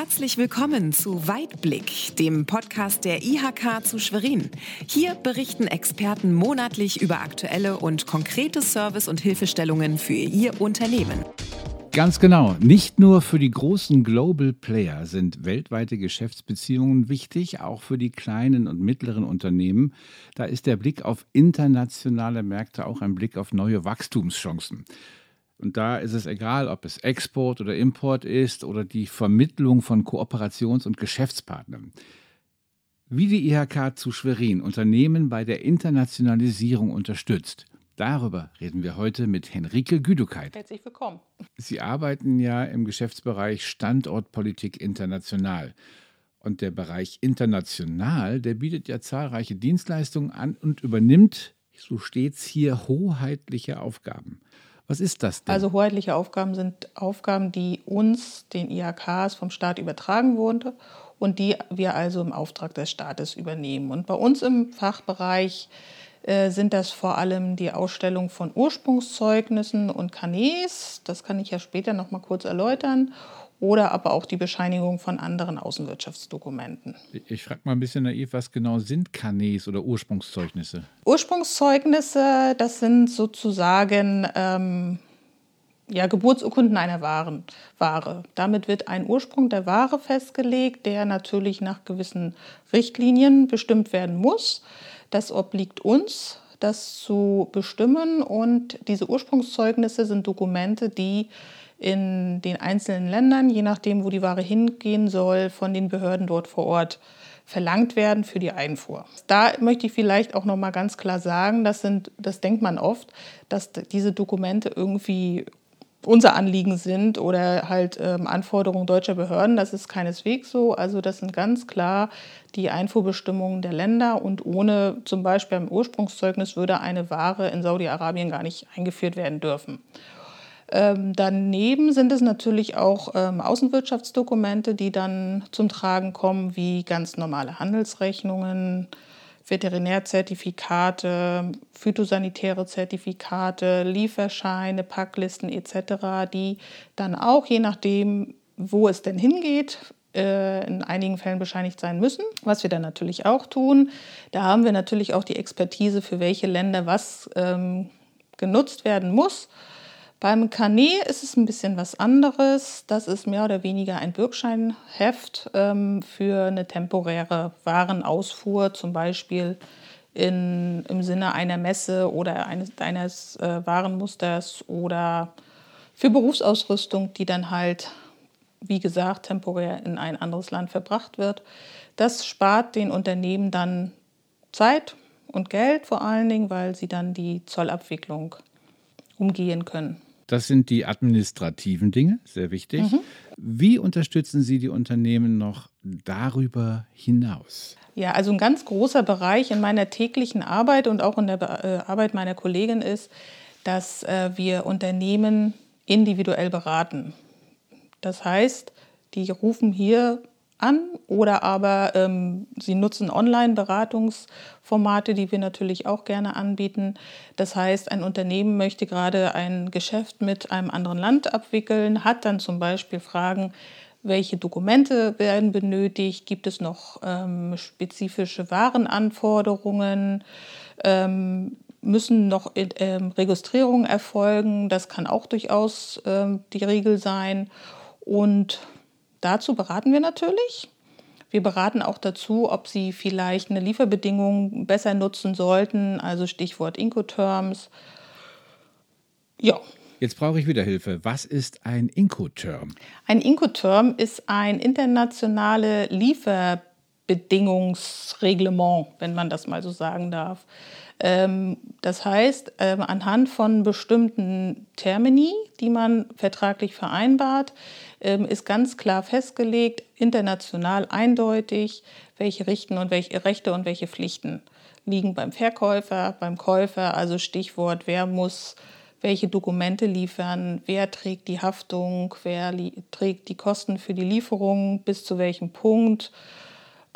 Herzlich willkommen zu Weitblick, dem Podcast der IHK zu Schwerin. Hier berichten Experten monatlich über aktuelle und konkrete Service- und Hilfestellungen für Ihr Unternehmen. Ganz genau. Nicht nur für die großen Global Player sind weltweite Geschäftsbeziehungen wichtig, auch für die kleinen und mittleren Unternehmen. Da ist der Blick auf internationale Märkte auch ein Blick auf neue Wachstumschancen. Und da ist es egal, ob es Export oder Import ist oder die Vermittlung von Kooperations- und Geschäftspartnern. Wie die IHK zu Schwerin Unternehmen bei der Internationalisierung unterstützt, darüber reden wir heute mit Henrike Güdukeit. Herzlich willkommen. Sie arbeiten ja im Geschäftsbereich Standortpolitik international. Und der Bereich international, der bietet ja zahlreiche Dienstleistungen an und übernimmt, so steht es hier, hoheitliche Aufgaben. Was ist das denn? Also hoheitliche Aufgaben sind Aufgaben, die uns, den IHKs, vom Staat übertragen wurden und die wir also im Auftrag des Staates übernehmen. Und bei uns im Fachbereich äh, sind das vor allem die Ausstellung von Ursprungszeugnissen und Kanäs. Das kann ich ja später noch mal kurz erläutern oder aber auch die Bescheinigung von anderen Außenwirtschaftsdokumenten. Ich frage mal ein bisschen naiv, was genau sind Kanäs oder Ursprungszeugnisse? Ursprungszeugnisse, das sind sozusagen ähm, ja, Geburtsurkunden einer Waren, Ware. Damit wird ein Ursprung der Ware festgelegt, der natürlich nach gewissen Richtlinien bestimmt werden muss. Das obliegt uns, das zu bestimmen. Und diese Ursprungszeugnisse sind Dokumente, die in den einzelnen Ländern, je nachdem, wo die Ware hingehen soll, von den Behörden dort vor Ort verlangt werden für die Einfuhr. Da möchte ich vielleicht auch noch mal ganz klar sagen, das sind, das denkt man oft, dass diese Dokumente irgendwie unser Anliegen sind oder halt ähm, Anforderungen deutscher Behörden. Das ist keineswegs so. Also das sind ganz klar die Einfuhrbestimmungen der Länder und ohne zum Beispiel im Ursprungszeugnis würde eine Ware in Saudi-Arabien gar nicht eingeführt werden dürfen. Ähm, daneben sind es natürlich auch ähm, Außenwirtschaftsdokumente, die dann zum Tragen kommen, wie ganz normale Handelsrechnungen, Veterinärzertifikate, phytosanitäre Zertifikate, Lieferscheine, Packlisten etc., die dann auch je nachdem, wo es denn hingeht, äh, in einigen Fällen bescheinigt sein müssen, was wir dann natürlich auch tun. Da haben wir natürlich auch die Expertise, für welche Länder was ähm, genutzt werden muss. Beim Carnet ist es ein bisschen was anderes. Das ist mehr oder weniger ein Bürgscheinheft ähm, für eine temporäre Warenausfuhr, zum Beispiel in, im Sinne einer Messe oder eines, eines äh, Warenmusters oder für Berufsausrüstung, die dann halt, wie gesagt, temporär in ein anderes Land verbracht wird. Das spart den Unternehmen dann Zeit und Geld vor allen Dingen, weil sie dann die Zollabwicklung umgehen können. Das sind die administrativen Dinge, sehr wichtig. Mhm. Wie unterstützen Sie die Unternehmen noch darüber hinaus? Ja, also ein ganz großer Bereich in meiner täglichen Arbeit und auch in der äh, Arbeit meiner Kollegin ist, dass äh, wir Unternehmen individuell beraten. Das heißt, die rufen hier an oder aber ähm, sie nutzen Online-Beratungsformate, die wir natürlich auch gerne anbieten. Das heißt, ein Unternehmen möchte gerade ein Geschäft mit einem anderen Land abwickeln, hat dann zum Beispiel Fragen, welche Dokumente werden benötigt, gibt es noch ähm, spezifische Warenanforderungen, ähm, müssen noch ähm, Registrierungen erfolgen, das kann auch durchaus ähm, die Regel sein. Und Dazu beraten wir natürlich. Wir beraten auch dazu, ob Sie vielleicht eine Lieferbedingung besser nutzen sollten, also Stichwort Incoterms. Ja. Jetzt brauche ich wieder Hilfe. Was ist ein Incoterm? Ein Incoterm ist ein internationales Lieferbedingungsreglement, wenn man das mal so sagen darf. Ähm, das heißt, ähm, anhand von bestimmten Termini, die man vertraglich vereinbart, ist ganz klar festgelegt, international eindeutig, welche Richten und welche Rechte und welche Pflichten liegen beim Verkäufer, beim Käufer. Also Stichwort, wer muss welche Dokumente liefern, wer trägt die Haftung, wer trägt die Kosten für die Lieferung, bis zu welchem Punkt,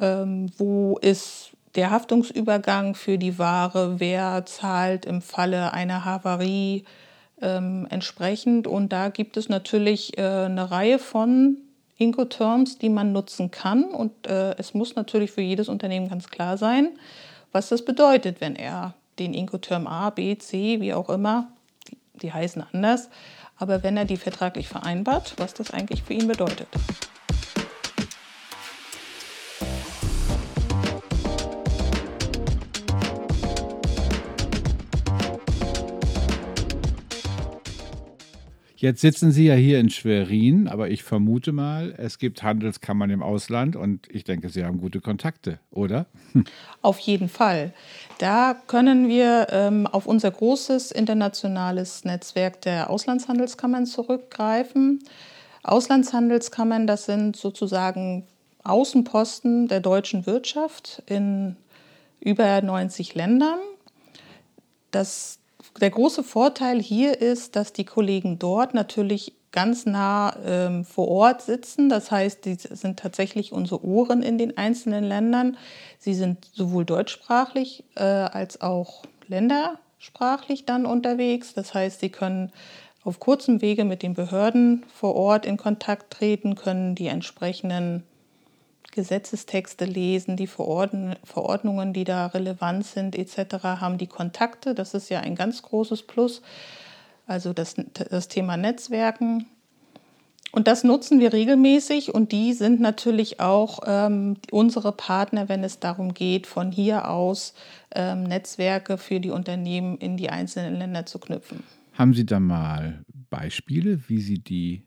ähm, wo ist der Haftungsübergang für die Ware, wer zahlt im Falle einer Havarie ähm, entsprechend. Und da gibt es natürlich äh, eine Reihe von Incoterms, die man nutzen kann. Und äh, es muss natürlich für jedes Unternehmen ganz klar sein, was das bedeutet, wenn er den Incoterm A, B, C, wie auch immer, die, die heißen anders, aber wenn er die vertraglich vereinbart, was das eigentlich für ihn bedeutet. Jetzt sitzen Sie ja hier in Schwerin, aber ich vermute mal, es gibt Handelskammern im Ausland und ich denke, Sie haben gute Kontakte, oder? Auf jeden Fall. Da können wir ähm, auf unser großes internationales Netzwerk der Auslandshandelskammern zurückgreifen. Auslandshandelskammern, das sind sozusagen Außenposten der deutschen Wirtschaft in über 90 Ländern. Das der große Vorteil hier ist, dass die Kollegen dort natürlich ganz nah ähm, vor Ort sitzen. Das heißt, die sind tatsächlich unsere Ohren in den einzelnen Ländern. Sie sind sowohl deutschsprachlich äh, als auch ländersprachlich dann unterwegs. Das heißt, sie können auf kurzem Wege mit den Behörden vor Ort in Kontakt treten, können die entsprechenden Gesetzestexte lesen, die Verordnungen, die da relevant sind etc., haben die Kontakte. Das ist ja ein ganz großes Plus. Also das, das Thema Netzwerken. Und das nutzen wir regelmäßig und die sind natürlich auch ähm, unsere Partner, wenn es darum geht, von hier aus ähm, Netzwerke für die Unternehmen in die einzelnen Länder zu knüpfen. Haben Sie da mal Beispiele, wie Sie die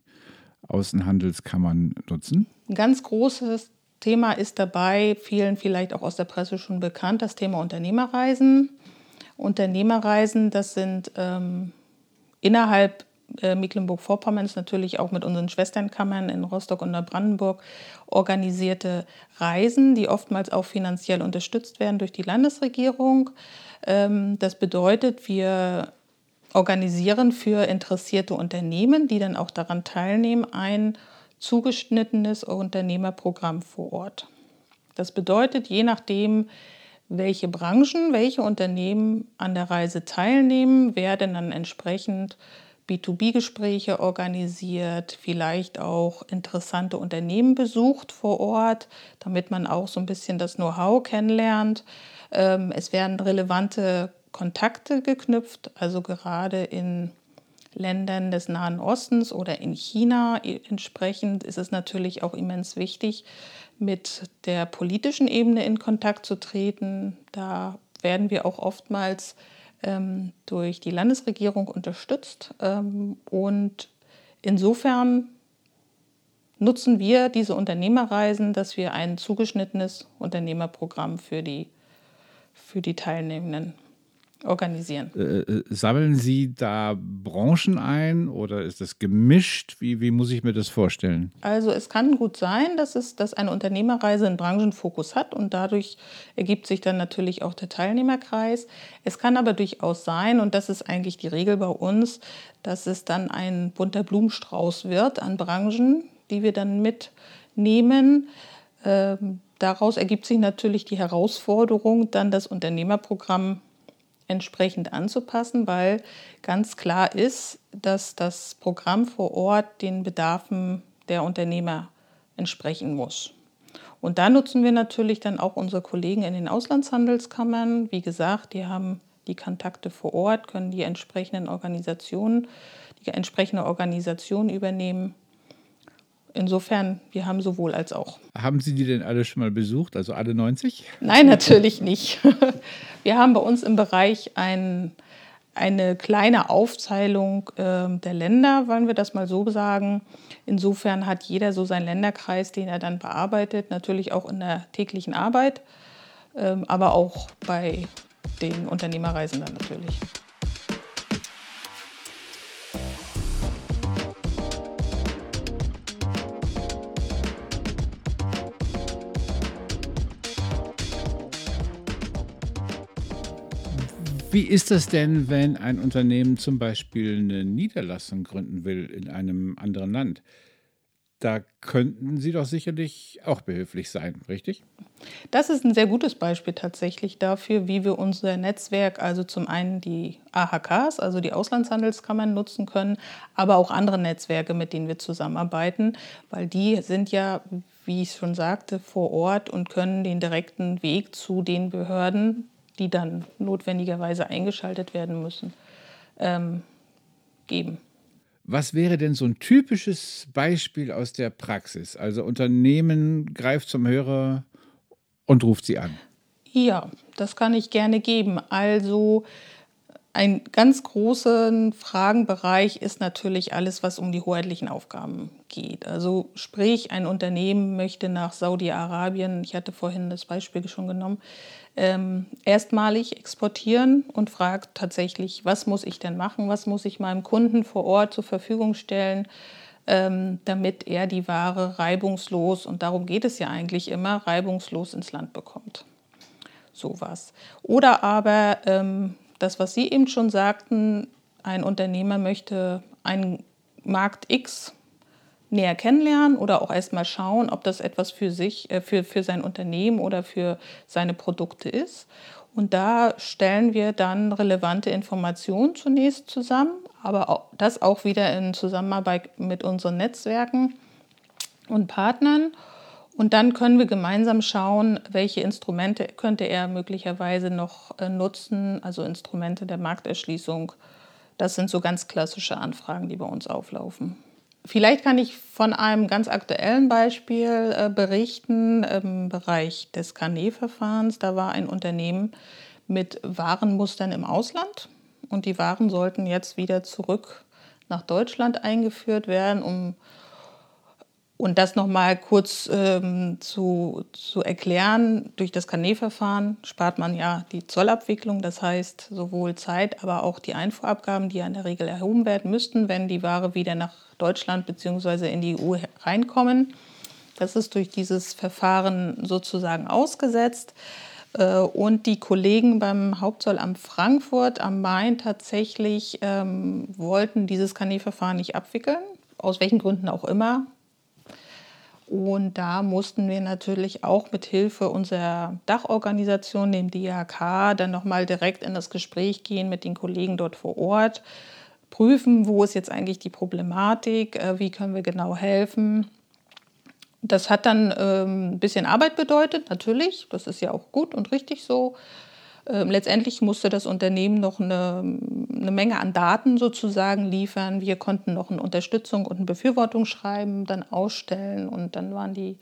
Außenhandelskammern nutzen? Ein ganz großes Thema ist dabei, vielen vielleicht auch aus der Presse schon bekannt, das Thema Unternehmerreisen. Unternehmerreisen, das sind ähm, innerhalb äh, Mecklenburg-Vorpommerns natürlich auch mit unseren Schwesternkammern in Rostock und Neubrandenburg organisierte Reisen, die oftmals auch finanziell unterstützt werden durch die Landesregierung. Ähm, das bedeutet, wir organisieren für interessierte Unternehmen, die dann auch daran teilnehmen, ein zugeschnittenes Unternehmerprogramm vor Ort. Das bedeutet, je nachdem, welche Branchen, welche Unternehmen an der Reise teilnehmen, werden dann entsprechend B2B-Gespräche organisiert, vielleicht auch interessante Unternehmen besucht vor Ort, damit man auch so ein bisschen das Know-how kennenlernt. Ähm, es werden relevante Kontakte geknüpft, also gerade in Ländern des Nahen Ostens oder in China. Entsprechend ist es natürlich auch immens wichtig, mit der politischen Ebene in Kontakt zu treten. Da werden wir auch oftmals ähm, durch die Landesregierung unterstützt. Ähm, und insofern nutzen wir diese Unternehmerreisen, dass wir ein zugeschnittenes Unternehmerprogramm für die, für die Teilnehmenden organisieren. Äh, äh, sammeln Sie da Branchen ein oder ist das gemischt? Wie, wie muss ich mir das vorstellen? Also es kann gut sein, dass, es, dass eine Unternehmerreise einen Branchenfokus hat und dadurch ergibt sich dann natürlich auch der Teilnehmerkreis. Es kann aber durchaus sein, und das ist eigentlich die Regel bei uns, dass es dann ein bunter Blumenstrauß wird an Branchen, die wir dann mitnehmen. Ähm, daraus ergibt sich natürlich die Herausforderung, dann das Unternehmerprogramm entsprechend anzupassen, weil ganz klar ist, dass das Programm vor Ort den Bedarfen der Unternehmer entsprechen muss. Und da nutzen wir natürlich dann auch unsere Kollegen in den Auslandshandelskammern. Wie gesagt, die haben die Kontakte vor Ort, können die entsprechenden Organisationen, die entsprechende Organisation übernehmen. Insofern, wir haben sowohl als auch. Haben Sie die denn alle schon mal besucht, also alle 90? Nein, natürlich nicht. Wir haben bei uns im Bereich ein, eine kleine Aufteilung äh, der Länder, wollen wir das mal so sagen. Insofern hat jeder so seinen Länderkreis, den er dann bearbeitet, natürlich auch in der täglichen Arbeit, äh, aber auch bei den Unternehmerreisen dann natürlich. Wie ist das denn, wenn ein Unternehmen zum Beispiel eine Niederlassung gründen will in einem anderen Land? Da könnten Sie doch sicherlich auch behilflich sein, richtig? Das ist ein sehr gutes Beispiel tatsächlich dafür, wie wir unser Netzwerk, also zum einen die AHKs, also die Auslandshandelskammern nutzen können, aber auch andere Netzwerke, mit denen wir zusammenarbeiten, weil die sind ja, wie ich schon sagte, vor Ort und können den direkten Weg zu den Behörden, die dann notwendigerweise eingeschaltet werden müssen, ähm, geben. Was wäre denn so ein typisches Beispiel aus der Praxis? Also Unternehmen greift zum Hörer und ruft sie an. Ja, das kann ich gerne geben. Also ein ganz großer Fragenbereich ist natürlich alles, was um die hoheitlichen Aufgaben geht. Also sprich, ein Unternehmen möchte nach Saudi-Arabien, ich hatte vorhin das Beispiel schon genommen, ähm, erstmalig exportieren und fragt tatsächlich, was muss ich denn machen, was muss ich meinem Kunden vor Ort zur Verfügung stellen, ähm, damit er die Ware reibungslos, und darum geht es ja eigentlich immer, reibungslos ins Land bekommt. Sowas. Oder aber ähm, das, was Sie eben schon sagten, ein Unternehmer möchte einen Markt X näher kennenlernen oder auch erstmal schauen, ob das etwas für sich, äh, für, für sein Unternehmen oder für seine Produkte ist. Und da stellen wir dann relevante Informationen zunächst zusammen, aber auch, das auch wieder in Zusammenarbeit mit unseren Netzwerken und Partnern. Und dann können wir gemeinsam schauen, welche Instrumente könnte er möglicherweise noch äh, nutzen, also Instrumente der Markterschließung. Das sind so ganz klassische Anfragen, die bei uns auflaufen. Vielleicht kann ich von einem ganz aktuellen Beispiel äh, berichten im Bereich des Carnet-Verfahrens. Da war ein Unternehmen mit Warenmustern im Ausland und die Waren sollten jetzt wieder zurück nach Deutschland eingeführt werden, um und das nochmal kurz ähm, zu, zu erklären, durch das Carnet-Verfahren spart man ja die Zollabwicklung, das heißt sowohl Zeit, aber auch die Einfuhrabgaben, die ja in der Regel erhoben werden müssten, wenn die Ware wieder nach Deutschland bzw. in die EU reinkommen. Das ist durch dieses Verfahren sozusagen ausgesetzt. Äh, und die Kollegen beim Hauptzollamt Frankfurt am Main tatsächlich ähm, wollten dieses Carnet-Verfahren nicht abwickeln, aus welchen Gründen auch immer. Und da mussten wir natürlich auch mit Hilfe unserer Dachorganisation, dem DHK, dann nochmal direkt in das Gespräch gehen mit den Kollegen dort vor Ort, prüfen, wo ist jetzt eigentlich die Problematik, äh, wie können wir genau helfen. Das hat dann ähm, ein bisschen Arbeit bedeutet, natürlich, das ist ja auch gut und richtig so. Ähm, letztendlich musste das Unternehmen noch eine, eine, Menge an Daten sozusagen liefern. Wir konnten noch eine Unterstützung und ein Befürwortungsschreiben dann ausstellen und dann waren die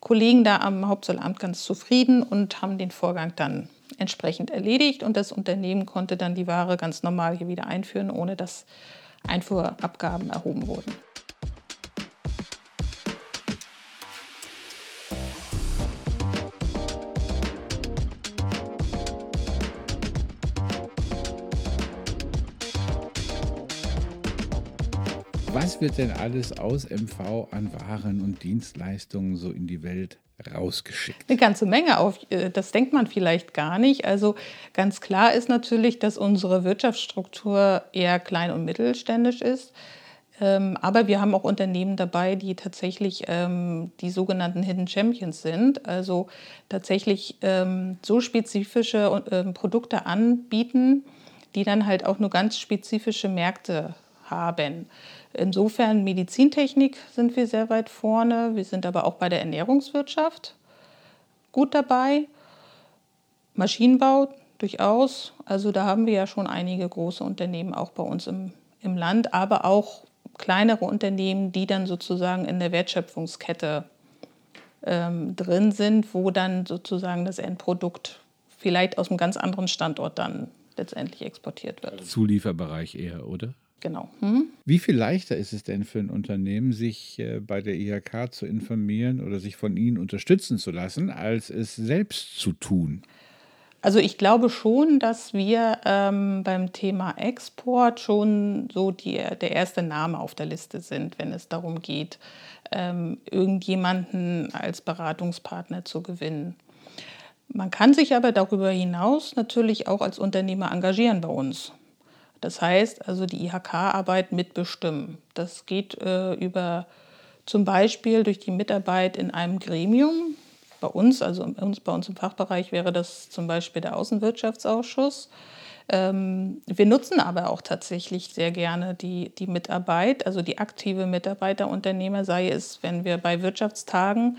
Kollegen da am Hauptzollamt ganz zufrieden und haben den Vorgang dann entsprechend erledigt und das Unternehmen konnte dann die Ware ganz normal hier wieder einführen, ohne dass Einfuhrabgaben erhoben wurden. Was wird denn alles aus MV an Waren und Dienstleistungen so in die Welt rausgeschickt? Eine ganze Menge, auf, äh, das denkt man vielleicht gar nicht. Also ganz klar ist natürlich, dass unsere Wirtschaftsstruktur eher klein- und mittelständisch ist. Ähm, aber wir haben auch Unternehmen dabei, die tatsächlich ähm, die sogenannten Hidden Champions sind, also tatsächlich ähm, so spezifische Produkte anbieten, die dann halt auch nur ganz spezifische Märkte haben. Insofern Medizintechnik sind wir sehr weit vorne. Wir sind aber auch bei der Ernährungswirtschaft gut dabei. Maschinenbau durchaus. Also da haben wir ja schon einige große Unternehmen auch bei uns im, im Land, aber auch kleinere Unternehmen, die dann sozusagen in der Wertschöpfungskette ähm, drin sind, wo dann sozusagen das Endprodukt vielleicht aus einem ganz anderen Standort dann letztendlich exportiert wird. Zulieferbereich eher, oder? Genau. Hm? Wie viel leichter ist es denn für ein Unternehmen, sich äh, bei der IHK zu informieren oder sich von Ihnen unterstützen zu lassen, als es selbst zu tun? Also ich glaube schon, dass wir ähm, beim Thema Export schon so die, der erste Name auf der Liste sind, wenn es darum geht, ähm, irgendjemanden als Beratungspartner zu gewinnen. Man kann sich aber darüber hinaus natürlich auch als Unternehmer engagieren bei uns. Das heißt also die IHK-Arbeit mitbestimmen. Das geht äh, über Zum Beispiel durch die Mitarbeit in einem Gremium. Bei uns, also bei uns im Fachbereich wäre das zum Beispiel der Außenwirtschaftsausschuss. Ähm, wir nutzen aber auch tatsächlich sehr gerne die, die Mitarbeit, also die aktive Mitarbeit der Unternehmer, sei es, wenn wir bei Wirtschaftstagen,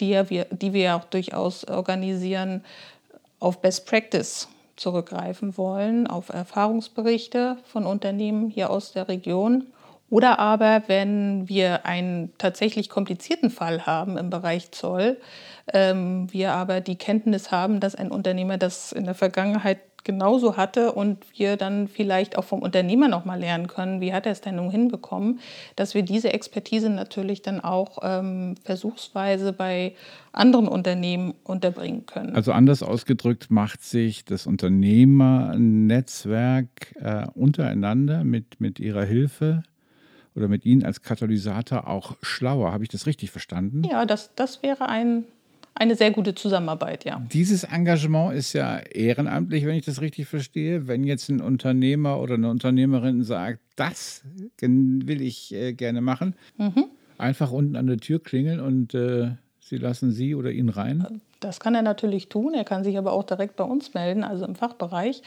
die, ja wir, die wir ja auch durchaus organisieren, auf Best Practice zurückgreifen wollen, auf Erfahrungsberichte von Unternehmen hier aus der Region. Oder aber, wenn wir einen tatsächlich komplizierten Fall haben im Bereich Zoll, ähm, wir aber die Kenntnis haben, dass ein Unternehmer das in der Vergangenheit genauso hatte und wir dann vielleicht auch vom Unternehmer noch mal lernen können, wie hat er es denn nun hinbekommen, dass wir diese Expertise natürlich dann auch ähm, versuchsweise bei anderen Unternehmen unterbringen können. Also anders ausgedrückt macht sich das Unternehmernetzwerk äh, untereinander mit, mit ihrer Hilfe oder mit Ihnen als Katalysator auch schlauer. Habe ich das richtig verstanden? Ja, das, das wäre ein eine sehr gute Zusammenarbeit, ja. Dieses Engagement ist ja ehrenamtlich, wenn ich das richtig verstehe. Wenn jetzt ein Unternehmer oder eine Unternehmerin sagt, das will ich äh, gerne machen, mhm. einfach unten an der Tür klingeln und äh, Sie lassen Sie oder ihn rein? Das kann er natürlich tun. Er kann sich aber auch direkt bei uns melden, also im Fachbereich.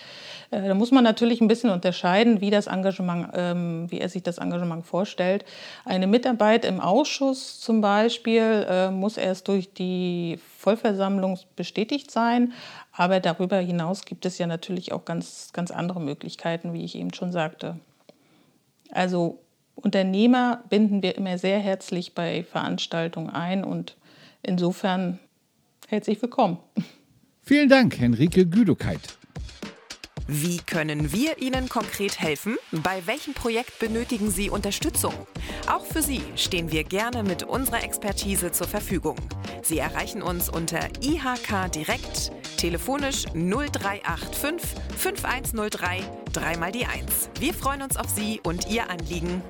Äh, da muss man natürlich ein bisschen unterscheiden, wie, das Engagement, ähm, wie er sich das Engagement vorstellt. Eine Mitarbeit im Ausschuss zum Beispiel äh, muss erst durch die Vollversammlung bestätigt sein. Aber darüber hinaus gibt es ja natürlich auch ganz, ganz andere Möglichkeiten, wie ich eben schon sagte. Also Unternehmer binden wir immer sehr herzlich bei Veranstaltungen ein und Insofern herzlich willkommen. Vielen Dank, Henrike Güdokeit. Wie können wir Ihnen konkret helfen? Bei welchem Projekt benötigen Sie Unterstützung? Auch für Sie stehen wir gerne mit unserer Expertise zur Verfügung. Sie erreichen uns unter IHK Direkt, telefonisch 0385 5103 3 mal die 1. Wir freuen uns auf Sie und Ihr Anliegen.